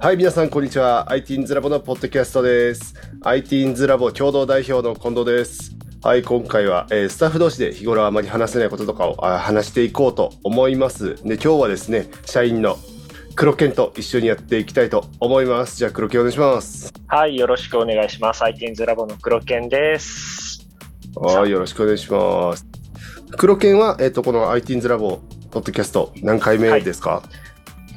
はい、皆さん、こんにちは。ITINS ラボのポッドキャストです。ITINS ラボ共同代表の近藤です。はい、今回は、えースタッフ同士で日頃あまり話せないこととかをあ話していこうと思います。で、今日はですね、社員の黒犬と一緒にやっていきたいと思います。じゃあ、黒犬お願いします。はい、よろしくお願いします。ITINS ラボの黒犬です。はい、よろしくお願いします。黒犬は、えっ、と、この ITINS ラボポッドキャスト何回目ですか、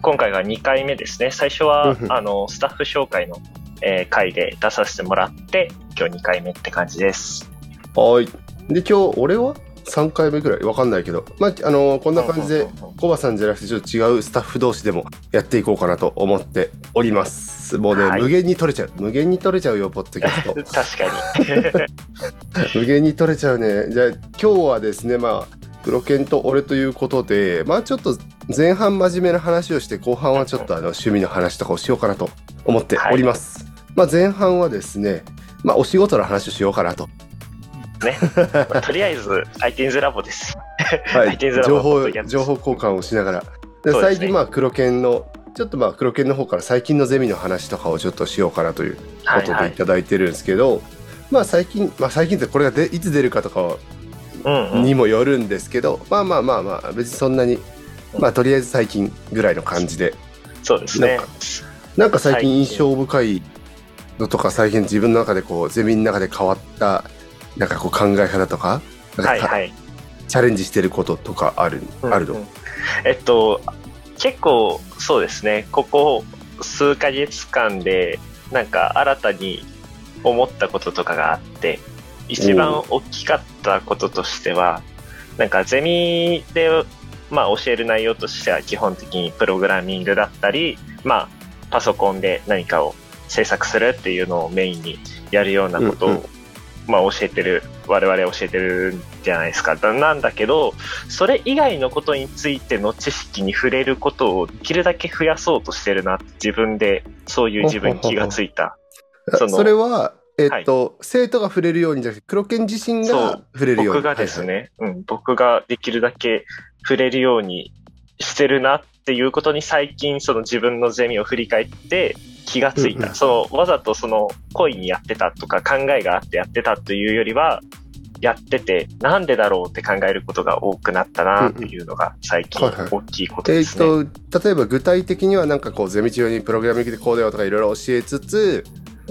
今回が2回目ですね。最初はあの、スタッフ紹介の、えー回で出させてもらって、今日2回目って感じです。はい。で、今日、俺は？3回目ぐらい？わかんないけど、まあ、あのこんな感じでコバさんじゃなくて、ちょっと違うスタッフ同士でもやっていこうかなと思っております。もうね、はい無限に取れちゃう。無限に取れちゃうよ、ポッドキャスト。確かに。無限に取れちゃうね。じゃあ、今日はですね、まあ、黒犬と俺ということで、まあ、ちょっと前半真面目な話をして、後半はちょっとあの趣味の話とかをしようかなと思っております。まあ、前半はですね、まあ、お仕事の話をしようかなと。ね。まあとりあえず、ITINS ラボです。はい、情報情報交換をしながらで最近まあ黒犬のちょっとまあ黒犬の方から最近のゼミの話とかをちょっとしようかなというこはいはいとでい。ただいてるんですけど、まあ最近まあ最近ってこれがでいつ出るかとかは。にもよるんですけど、まあまあまあまあ別にそんなにまあとりあえず最近ぐらいの感じで。そうですね。なん。なんか最近印象深いのとか最近自分の中でこうゼミの中で変わったなんかこう考え方とかはいはい。チャレンジしてることとかある、あるのうん。うんえっと、結構そうですね、ここ数ヶ月間で、なんか新たに思ったこととかがあって、一番大きかったこととしては、なんかゼミで、まあ教える内容としては基本的にプログラミングだったり、まあパソコンで何かを制作するっていうのをメインにやるようなことを、うんうんまあ教えてる、我々教えてるんじゃないですか。だなんだけど、それ以外のことについての知識に触れることをできるだけ増やそうとしてるな自分でそういう自分に気がついた。それは、えっと、生徒が触れるようにじゃなくて、黒犬自身が触れるように。僕がですはいはい。ね、うん、僕ができるだけ触れるようにしてるなっていうことに最近その自分のゼミを振り返って気がついた。うんうんそのわざとその故意にやってたとか考えがあってやってたというよりは、やっててなんでだろうって考えることが多くなったなっていうのが最近はいはい大きいことえっですね。と、例えば具体的にはなんかこう、ゼミ中にプログラミングでこうだよとかいろいろ教えつつ、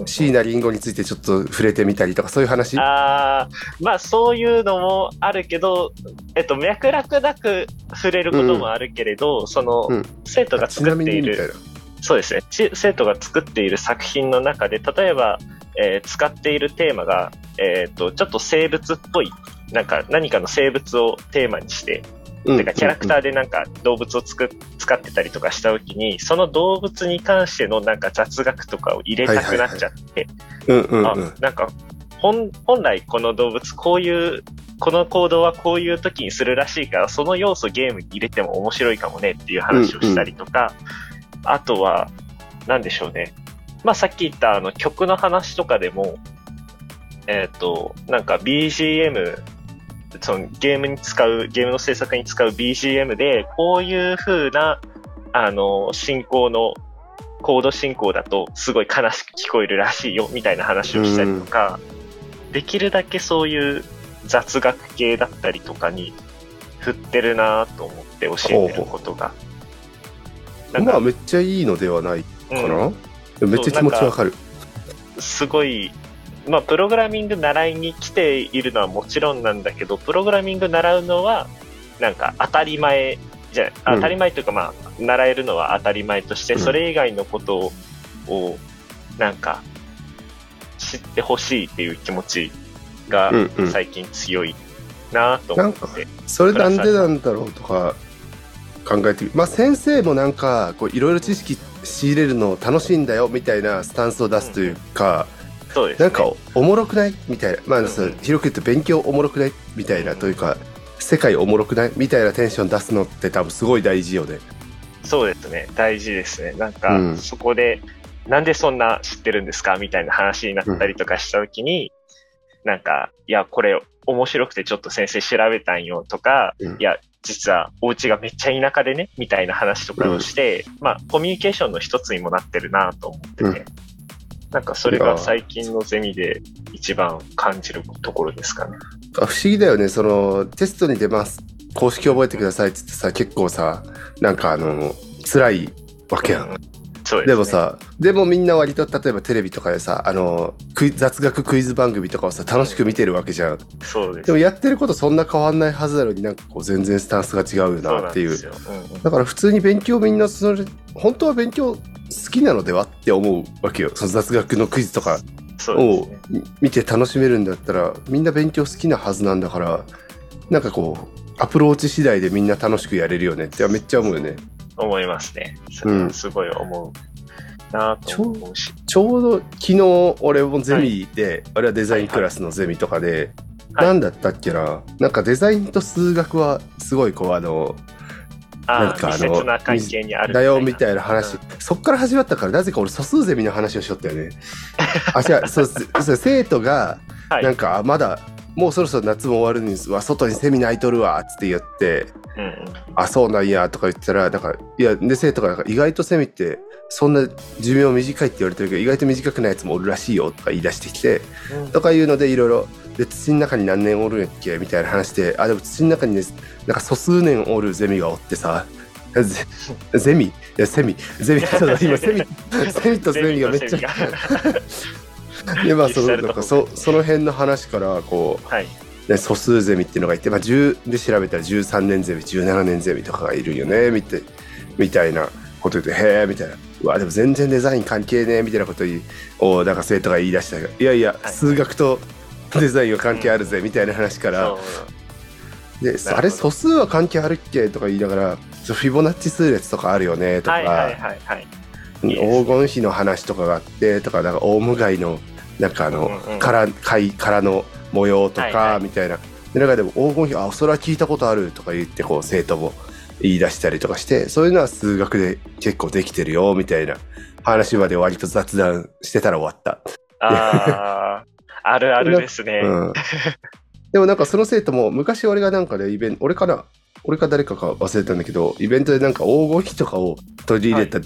椎名林檎についてちょっと触れてみたりとか、そういう話？あーまあそういうのもあるけど、えっと、脈絡なく触れることもあるけれど、その、うん。生徒が作っている、な。そうですね、ち生徒が作っている作品の中で、例えば、えー使っているテーマが、えっと、ちょっと生物っぽい、なんか何かの生物をテーマにして、うん。てかキャラクターでなんか動物をつく使ってたりとかした時に、その動物に関してのなんか雑学とかを入れたくなっちゃって、なんか、本、本来この動物こういう、この行動はこういう時にするらしいから、その要素ゲームに入れても面白いかもねっていう話をしたりとか、あとは、なんでしょうね。まあさっき言ったあの曲の話とかでも、えっ、と、なんか BGM、そのゲームに使う、ゲームの制作に使う BGM で、こういう風な、あの、進行の、コード進行だとすごい悲しく聞こえるらしいよ、みたいな話をしたりとか、できるだけそういう雑学系だったりとかに振ってるなと思って教えてることが。まあ、めっちゃいいのではないかな、うんめっちゃ気持ちわかる。すごい、まあ、プログラミング習いに来ているのはもちろんなんだけど、プログラミング習うのは、なんか当たり前じゃ、うん。当たり前というかまあ、習えるのは当たり前として、うん。それ以外のことを、をなんか、知ってほしいっていう気持ちがうんうん。最近強いなと思って。それなんでなんだろうとか考えてみまあ先生もなんかこういろいろ知識仕入れるの楽しいんだよみたいなスタンスを出すというか、そうですね。なんかおもろくない？みたいな。まあ、広く言うと勉強おもろくない？みたいなというか世界おもろくない？みたいなテンション出すのって多分すごい大事よね。そうですね。大事ですね。なんうか、ん。そこで、なんでそんな知ってるんですか？みたいな話になったりとかしたときに、なんか、いや、これ面白くてちょっと先生調べたんよとか、うん。いや、実はお家がめっちゃ田舎でね、みたいな話とかをして、まあ、コミュニケーションの一つにもなってるなと思ってて、うんなんかそれが最近のゼミで一番感じるところですかね。あ不思議だよね。そのテストに出ます。公式覚えてくださいっつってさ結構さなんかあの辛いわけやんそうですね。でも、さでもみんな割と例えばテレビとかでさあの雑学クイズ番組とかをさ楽しく見てるわけじゃん。そうです。でもやってることそんな変わんないはずなのになんかこう全然スタンスが違うよなっていう。うんうんだから普通に勉強みんなそれ本当は勉強好きなのではって思うわけよ。その雑学のクイズとかを見て楽しめるんだったらみんな勉強好きなはずなんだからなんかこうアプローチ次第でみんな楽しくやれるよねってめっちゃ思うよね思いますね。それはすごい思うなと思うし。ちょうど昨日俺もゼミで、あれはデザインクラスのゼミとかで、はい。なんだったっけな？なんかデザインと数学はすごいこうあのなんかあの密接な関係にあるだよみたいな話、うん。そっから始まったからなぜか俺素数ゼミの話をしよったよね。あ違う。そう そう生徒がはい。なんか、あまだもうそろそろ夏も終わるんですわ外にセミナー空いとるわっつって言ってうん。うんあそうなんやとか言ってたらなんかいやで生徒が意外とセミってそんな寿命短いって言われてるけど意外と短くないやつもおるらしいよとか言い出してきてうん。とかいうのでいろいろで土の中に何年おるんやっけ？みたいな話であでも土の中にねなんか素数年おるゼミがおってさゼ ゼミ？いやセミ。ゼミ今セミ セミとゼミがめっちゃ でまあそのなんかそその辺の話からこうはい。ね、素数ゼミっていうのがいて、まあ、10で調べたら13年ゼミ17年ゼミとかがいるよねみたいみたいなこと言って「へえ」みたいな「うわでも全然デザイン関係ねえ」みたいなこと言いおなんか生徒が言い出したが「いやいやはい。数学とデザインは関係あるぜ」みたいな話から。そう「であれ素数は関係あるっけ?」とか言いながら「そうフィボナッチ数列とかあるよね」とか、はいはいはいはい。いいです黄金比の話とかがあってとかなんかオウムガイのなんかあの、うんうん殻貝殻の模様とか、はいはい。みたいな。でなんかでも黄金比あそれは聞いたことあるとか言ってこう生徒も言い出したりとかしてそういうのは数学で結構できてるよみたいな。話まで割と雑談してたら終わった。ああ、あるあるですね。うん、でもなんかその生徒も昔俺がなんかでイベント俺かな？俺か誰かか忘れたんだけどイベントでなんか黄金比とかを取り入れた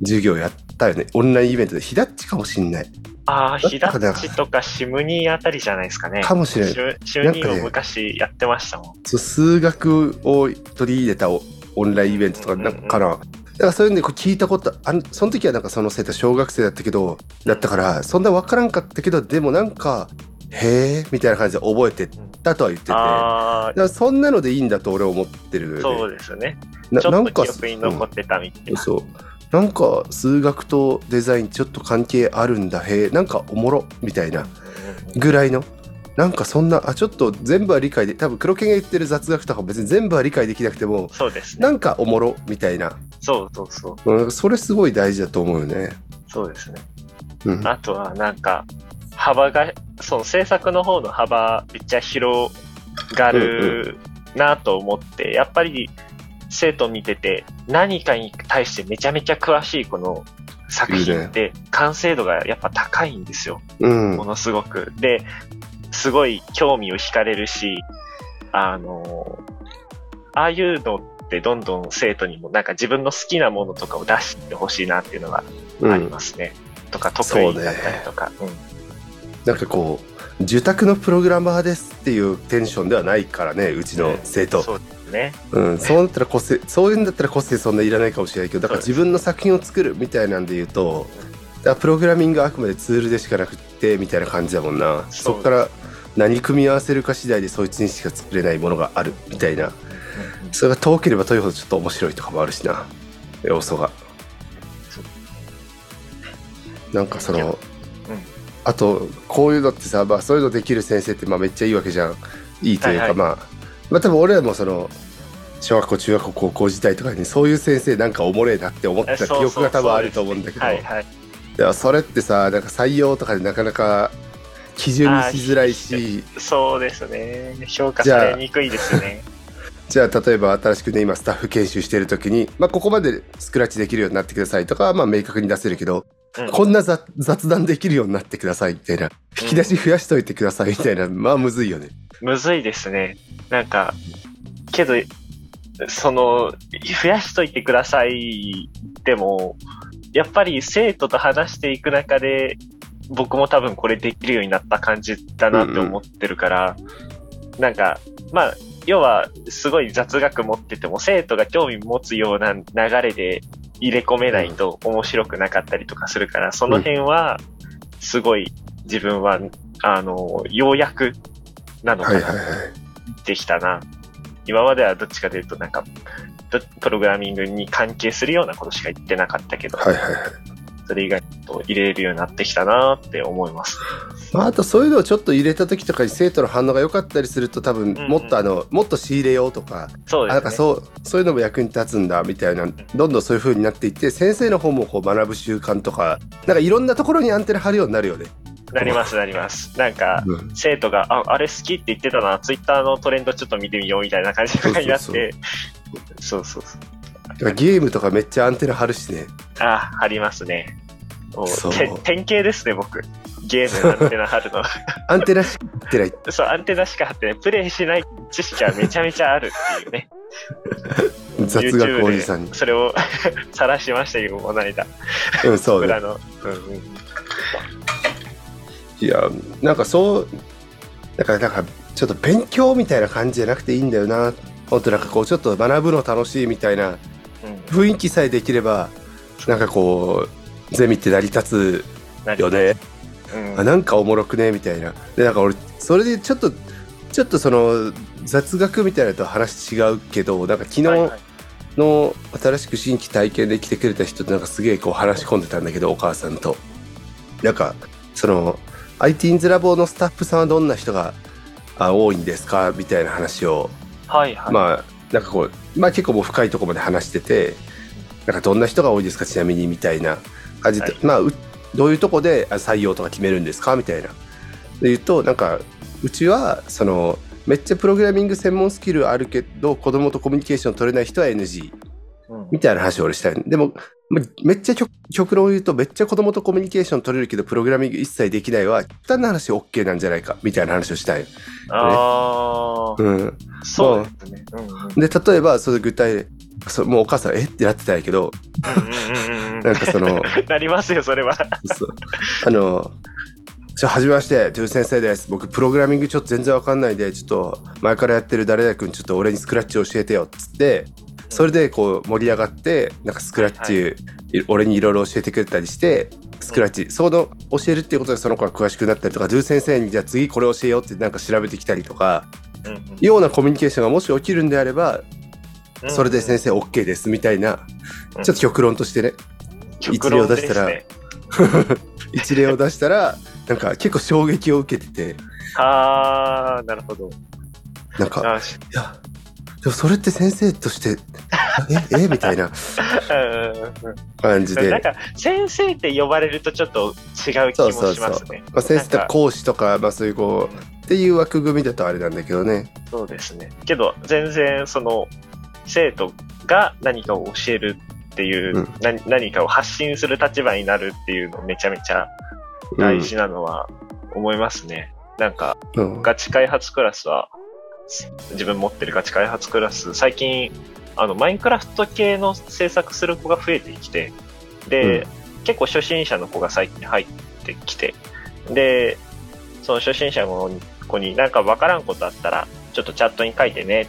授業やったよね、オンラインイベントで。ひだっちかもしんない。ああ、ひだだっちとかシムニーあたりじゃないですかね。かもしれないシムシムニーなんかねを昔やってましたもん。そう数学を取り入れたオオンラインイベントとかうんうんうん。なんかかな、だからそういうのでこう聞いたことあのその時はなんかその生徒小学生だったけどだったからそんな分からんかったけどでもなんかへえみたいな感じで覚えてたとは言ってて。だかあらそんなのでいいんだと俺は思ってるあ、そうですね。なちょっとなんか記憶に残ってたみたいな。そうなんか数学とデザインちょっと関係あるんだへえなんかおもろみたいなぐらいのなんかそんなあちょっと全部は理解で多分黒犬が言ってる雑学とか別に全部は理解できなくてもそうですね。なんかおもろみたいな、そうそうそう。うん、それすごい大事だと思うよね。そうですね。うん、あとはなんか、幅が、その制作の方の幅めっちゃ広がるなと思って、やっぱり生徒見てて何かに対してめちゃめちゃ詳しいこの作品って完成度がやっぱ高いんですよ。うんものすごく。で、すごい興味を惹かれるし、あの、ああいうのってどんどん生徒にもなんか自分の好きなものとかを出してほしいなっていうのがうん、ありますね。とか、得意だったりとか。うんなんかこう受託のプログラマーですっていうテンションではないからねうちの生徒、そうですね。うん、そうなったら個性そういうんだったら個性そんないらないかもしれないけどだから自分の作品を作るみたいなんで言うとだプログラミングはあくまでツールでしかなくってみたいな感じだもんな。そこから何組み合わせるか次第でそいつにしか作れないものがあるみたいな。それが遠ければ遠いほどちょっと面白いとかもあるしな。要素が。なんかその、あとこういうのってさ、まあ、そういうのできる先生ってまあめっちゃいいわけじゃん。いいというか、はいはい。まあまあ多分俺らもその小学校中学校高校時代とかにそういう先生なんかおもれえなって思ってた記憶が多分あると思うんだけどはいはい。いやそれってさなんか採用とかでなかなか基準にしづらいしそうですね。評価されにくいですね。じゃあ例えば新しくね今スタッフ研修してる時に、まあ、ここまでスクラッチできるようになってくださいとかはまあ明確に出せるけど、うんこんな雑雑談できるようになってくださいみたいな引き出し増やしといてくださいみたいな、まあむずいよね。むずいですね。なんか、けど、その、増やしといてくださいでも、やっぱり生徒と話していく中で、僕も多分これできるようになった感じだなって思ってるから、なんか、まあ、要は、すごい雑学持ってても、生徒が興味持つような流れで入れ込めないと面白くなかったりとかするから、その辺は、すごい自分は、あの、ようやくなのかなはいはいはい。できたな。今まではどっちかというと、なんか、どプログラミングに関係するようなことしか言ってなかったけど、はいはいはい。それ以外と入れるようになってきたなって思います。まあ、あとそういうのをちょっと入れた時とかに生徒の反応が良かったりすると多分んうんもっとあの、もっと仕入れようとか、そうですね。あなんかそうそういうのも役に立つんだみたいなどんどんそういう風になっていって先生の方もこう学ぶ習慣とかなんかいろんなところにアンテナ張るようになるよね。なります、なります。なんか、うん生徒が、あ、あれ好きって言ってたな、ツイッターのトレンドちょっと見てみようみたいな感じになって、そうそうそう。だからゲームとかめっちゃアンテナ張るしね。あ、ありますね。もう典型ですね、僕。ゲームのアンテナ張るの。アンテナしか張ってない。そう、アンテナしか張ってね、プレイしない知識はめちゃめちゃあるっていうね。雑学おじさんに。それを晒しましたけど、この間。うん、そうね。の。うんうんいや、なんかそう、だからなんかちょっと勉強みたいな感じじゃなくていいんだよな。本当なんかこうちょっと学ぶの楽しいみたいなうん雰囲気さえできれば、なんかこう、ゼミって成り立なつよね。うん。あなんかおもろくねみたいな。でなんか俺それでちょっとちょっとその雑学みたいなのと話違うけどなんか昨日の新しく新規体験で来てくれた人となんかすげえこう話し込んでたんだけどお母さんと。なんかその IT's ラボのスタッフさんはどんな人があ多いんですか？みたいな話を。はいはい。まあなんかこうまあ結構もう深いところまで話しててなんかどんな人が多いですか？ちなみにみたいな感じで、はい。まあうどういうとこであ採用とか決めるんですか？みたいな。で言うとなんかうちはそのめっちゃプログラミング専門スキルあるけど子供とコミュニケーション取れない人は NG うん。みたいな話を俺したい。でもまめっちゃ極極論を言うとめっちゃ子供とコミュニケーション取れるけどプログラミング一切できないは極端な話 OK なんじゃないか？みたいな話をしたい、ああ、うん、そうですね。うんうん。で例えばそれ具体そもうお母さんえ？ってなってたんやけどなんかその なりますよ、それは。そうあのじゃあ、はじめまして、トゥー先生です。僕、プログラミングちょっと全然わかんないで、ちょっと、前からやってる誰々君、ちょっと俺にスクラッチ教えてよ、っつって、それでこう盛り上がって、なんかスクラッチ、い俺にいろいろ教えてくれたりして、スクラッチ、その教えるっていうことでその子が詳しくなったりとか、ドゥー先生にじゃあ次これ教えようってなんか調べてきたりとか、ようなコミュニケーションがもし起きるんであれば、うんそれで先生 OK ですみたいな、うんちょっと極論としてね、極論です一例を出したらね。一例を出したら、なんか結構衝撃を受けてて、ああ、なるほど。なんか、いや、でもそれって先生として、え、えみたいな感じで。なんか、先生って呼ばれるとちょっと違う気もそうそうそうしますね。。まあ、先生って講師とか、まあそういうこう、っていう枠組みだとあれなんだけどね。そうですね。けど、全然、その、生徒が何かを教えるっていう、うん何何かを発信する立場になるっていうのめちゃめちゃうん大事なのは思いますね。なんか、うん。ガチ開発クラスは、自分持ってるガチ開発クラス、最近、あの、マインクラフト系の制作する子が増えてきて、で、結構初心者の子が最近入ってきて、で、その初心者の子になんかわからんことあったら、ちょっとチャットに書いてね。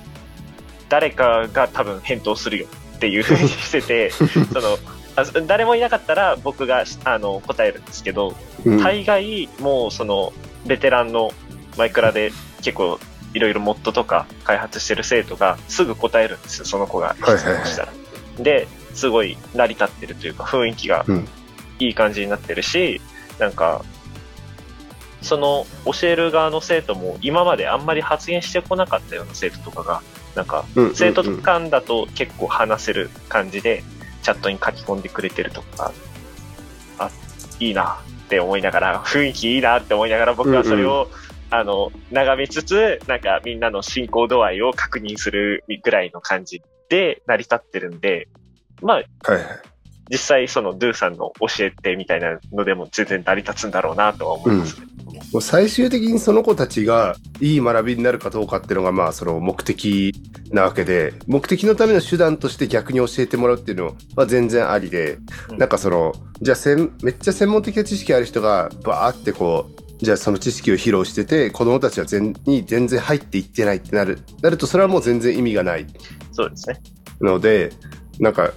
誰かが多分返答するよっていうふうに してて、その、あ誰もいなかったら僕があの答えるんですけど、うん。大概もうそのベテランのマイクラで結構いろいろモッドとか開発してる生徒がすぐ答えるんですよ、その子が。質問したら。で、すごい成り立ってるというか雰囲気がうん。いい感じになってるし、なんか、その教える側の生徒も今まであんまり発言してこなかったような生徒とかが、なんかうんうんうん生徒間だと結構話せる感じでチャットに書き込んでくれてるとか、あ、いいなって思いながら、雰囲気いいなって思いながら僕はそれを、あの、眺めつつ、なんかみんなの進行度合いを確認するぐらいの感じで成り立ってるんで、まあ、はいはい。実際そのドゥさんの教えてみたいなのでも全然成り立つんだろうなとは思いますね。もう最終的にその子たちがいい学びになるかどうかっていうのがまあその目的なわけで、目的のための手段として逆に教えてもらうっていうのは全然ありで、うんなんかその、じゃあせんめっちゃ専門的な知識ある人がバーってこう、じゃあその知識を披露してて、子供たちは全に全然入っていってないってなる、なるとそれはもう全然意味がないそうですね。ので、なんか、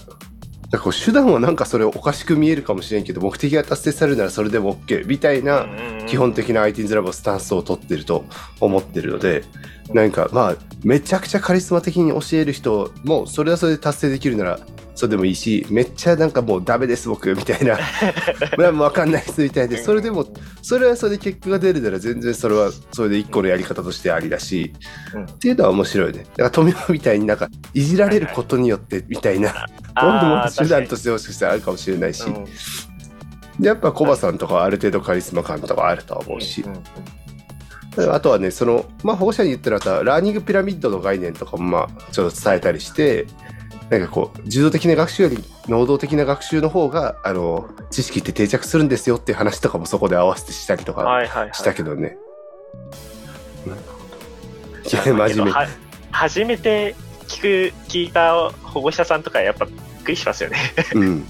なんかこう手段はなんかそれおかしく見えるかもしれんけど、目的が達成されるならそれでも OK みたいな、基本的な IT's ラボスタンスを取ってると思ってるので、なんかまあ、めちゃくちゃカリスマ的に教える人も、それはそれで達成できるなら、それでもいいし、めっちゃなんかもうダメです僕みたいな、まあわかんないですみたいで、それでも、それはそれで結果が出るなら全然それはそれで一個のやり方としてありだし、うん。っていうのは面白いね。だから富山みたいになんか、いじられることによってみたいな、今度も手段としてもしかしたらあるかもしれないし、うん。でやっぱコバさんとかはある程度カリスマ感とかあるとは思うし、うんうんあとはね、その、まあ、保護者に言ってるのは、ラーニングピラミッドの概念とかも、まあ、ちょっと伝えたりして、なんかこう、受動的な学習より能動的な学習の方が、あの、知識って定着するんですよっていう話とかもそこで合わせてしたりとかはいはいはい。したけどね。いや、真面目。は初めて聞く、聞いた保護者さんとかやっぱびっくりしますよね。うん。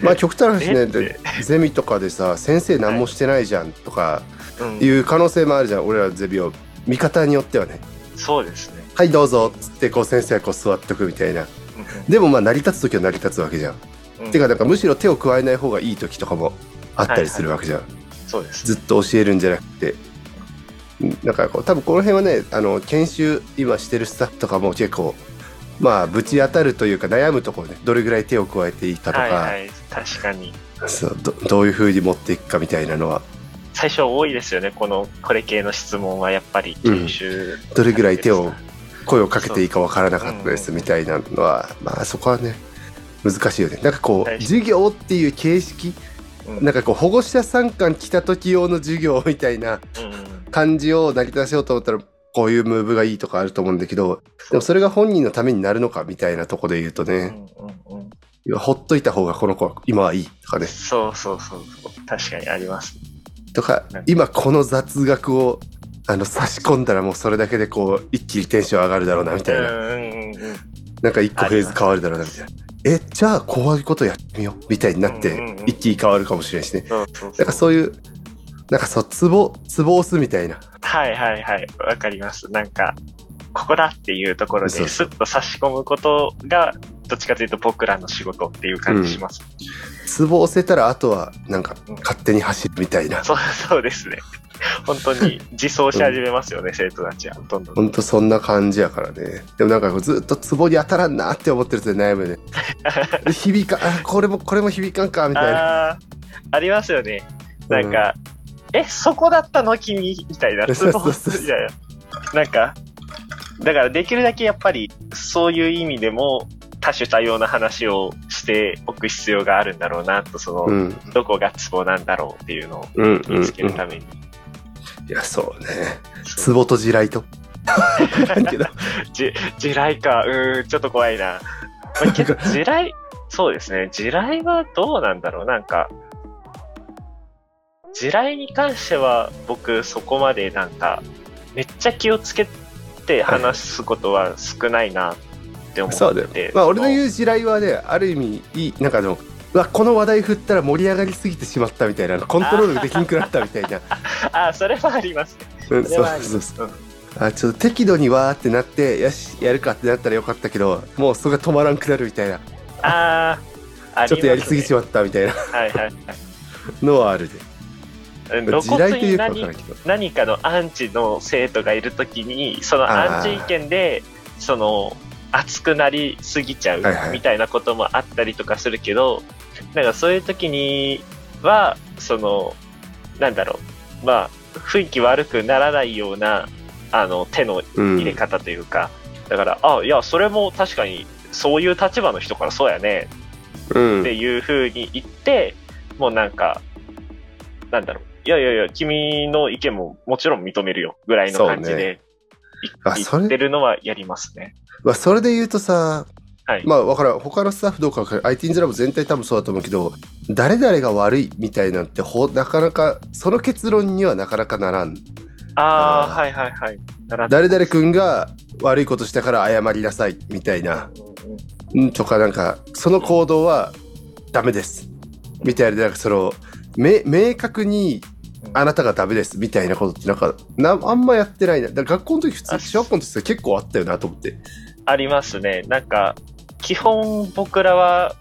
まあ、極端な話ね、ゼミとかでさ、先生何もしてないじゃんとかうんいう可能性もあるじゃん、俺らゼミを。見方によってはね。そうですね。はい、どうぞっつって、こう、先生はこう座っとくみたいな。うんでもまあ成り立つ時は成り立つわけじゃん。うんてかなんかむしろ手を加えない方がいい時とかもあったりするわけじゃん。そうです。ずっと教えるんじゃなくて。うんなんかこう多分この辺はねあの研修今してるスタッフとかも結構まあぶち当たるというか悩むところねどれぐらい手を加えていいかとか、はいはい。確かに。そうどどういうふうに持っていくかみたいなのは最初多いですよね。この、これ系の質問はやっぱり研修。どれぐらい手を声をかけていいかわからなかったですみたいなのはまあそこはね難しいよね。なんかこうはい。授業っていう形式うん。なんかこう保護者参観来た時用の授業みたいなうん感じを成り立たせようと思ったらこういうムーブがいいとかあると思うんだけどでもそれが本人のためになるのかみたいなとこで言うとうんね、ほっといた方がこの子は今はいいとかね。そうそうそうそう。確かにあります。とかうん今この雑学をあの差し込んだらもうそれだけでこう一気にテンション上がるだろうなみたいな、うんうんうんうん。なんか一個フェーズ変わるだろうなみたいな。えじゃあこういうことやってみようみたいになってうんうんうん一気に変わるかもしれないしね。そうそうなんかそういうなんかそうツボツボ押すみたいな。はいはいはい。わかります。なんか、ここだっていうところでスッと差し込むことが、どっちかというと僕らの仕事っていう感じします。ツボ押せたらあとはなんかうん。勝手に走るみたいな、そう、そうですね。本当に自走し始めますよね、生徒たちは。どんどん。ほんとそんな感じやからねでもなんかずっとツボに当たらんなって思ってると悩むね で響かあこれもこれも響かんかみたいなありますよね。なんか、え、そこだったの君？みたいな。そうツボみたいな。なんか、だからできるだけやっぱり、そういう意味でも、多種多様な話をしておく必要があるんだろうなと、その、うんどこがツボなんだろうっていうのをうんうん、見つけるために。いやそうねツボと地雷となんけど じ、地雷か。うーん、ちょっと怖いな。まあ、けど地雷、そうですね。地雷はどうなんだろう。なんか、地雷に関しては僕そこまでなんか、めっちゃ気をつけて話すことは少ないなって思そうだよってて。まあ俺のう。言う地雷はねある意味いいなんかでもうわこの話題振ったら盛り上がりすぎてしまったみたいなコントロールできんくなったみたいな あ、それはありますね。うんそうそうそう。うんあちょっと適度にわーってなってよしやるかってなったらよかったけどもうそれが止まらんくなるみたいなあー、あね。ちょっとやりすぎちまったみたいなはいはいはいのはあるうん。で露骨地雷というに何何かのアンチの生徒がいるときに、そのアンチ意見で、その、熱くなりすぎちゃうみたいなこともあったりとかするけど、なんかそういう時には、その、なんだろう、まあ、雰囲気悪くならないような、あの、手のうん。入れ方というか、だから、あ、いや、それも確かに、そういう立場の人からそうやね、うん。っていう風に言って、もうなんか、なんだろう。いやいやいや、君の意見ももちろん認めるよ、ぐらいの感じで、言ってるのはやりますね。まあ、それで言うとさはい。まあ分からん。他のスタッフどうか分からん IT's ラボ全体多分そうだと思うけど誰々が悪いみたいなんてほなかなかその結論にはなかなかならん。ああ、はいはいはい。誰々君が悪いことしたから謝りなさいみたいな、うん、とかなんかその行動はダメです。みたいななんかそのめ明確にあなたがダメですみたいなことってなんかなあんまやってないな。だから学校の時普通小学校の時結構あったよなと思ってありますね。なんか、基本僕らは、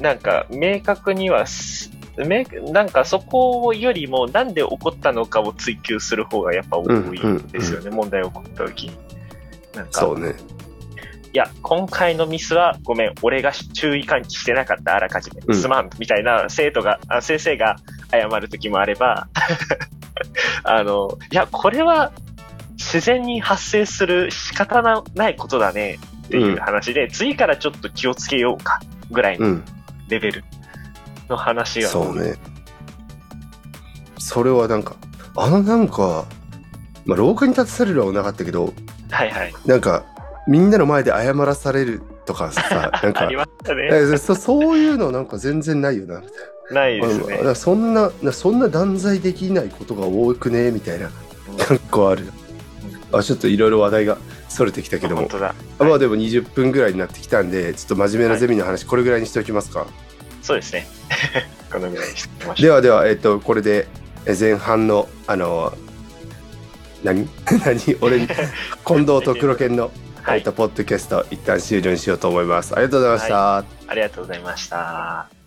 なんか、明確にはなんかそこよりもなんで起こったのかを追求する方がやっぱ多いんですよね、問題起こった時に。なんか、そうねいや、今回のミスはごめん、俺が注意喚起してなかった、あらかじめ。うんすまん、みたいな生徒が、あ先生が謝る時もあれば、あの、いや、これは自然に発生する仕方のないことだねっていう話で、次からちょっと気をつけようかぐらいうのん。レベルの話が。そうね。それはなんかあのなんかまあ廊下に立たされるのはなかったけどはいはい。なんかみんなの前で謝らされるとかさ なんあかね。えそそういうのなんか全然ないよな。みたいなないですね。そんななそんな断罪できないことが多くねみたいな結構あるあちょっといろいろ話題がそれてきたけども。本当だ。あまあでも20分ぐらいになってきたんでちょっと真面目なゼミの話これぐらいにしておきますか、そうですね。このぐらいにしてまし。ではではえっとこれでえ前半のあの何？何？俺に近藤と黒犬の、はい。えっとポッドキャスト一旦終了にしようと思います。ありがとうございました、ありがとうございました。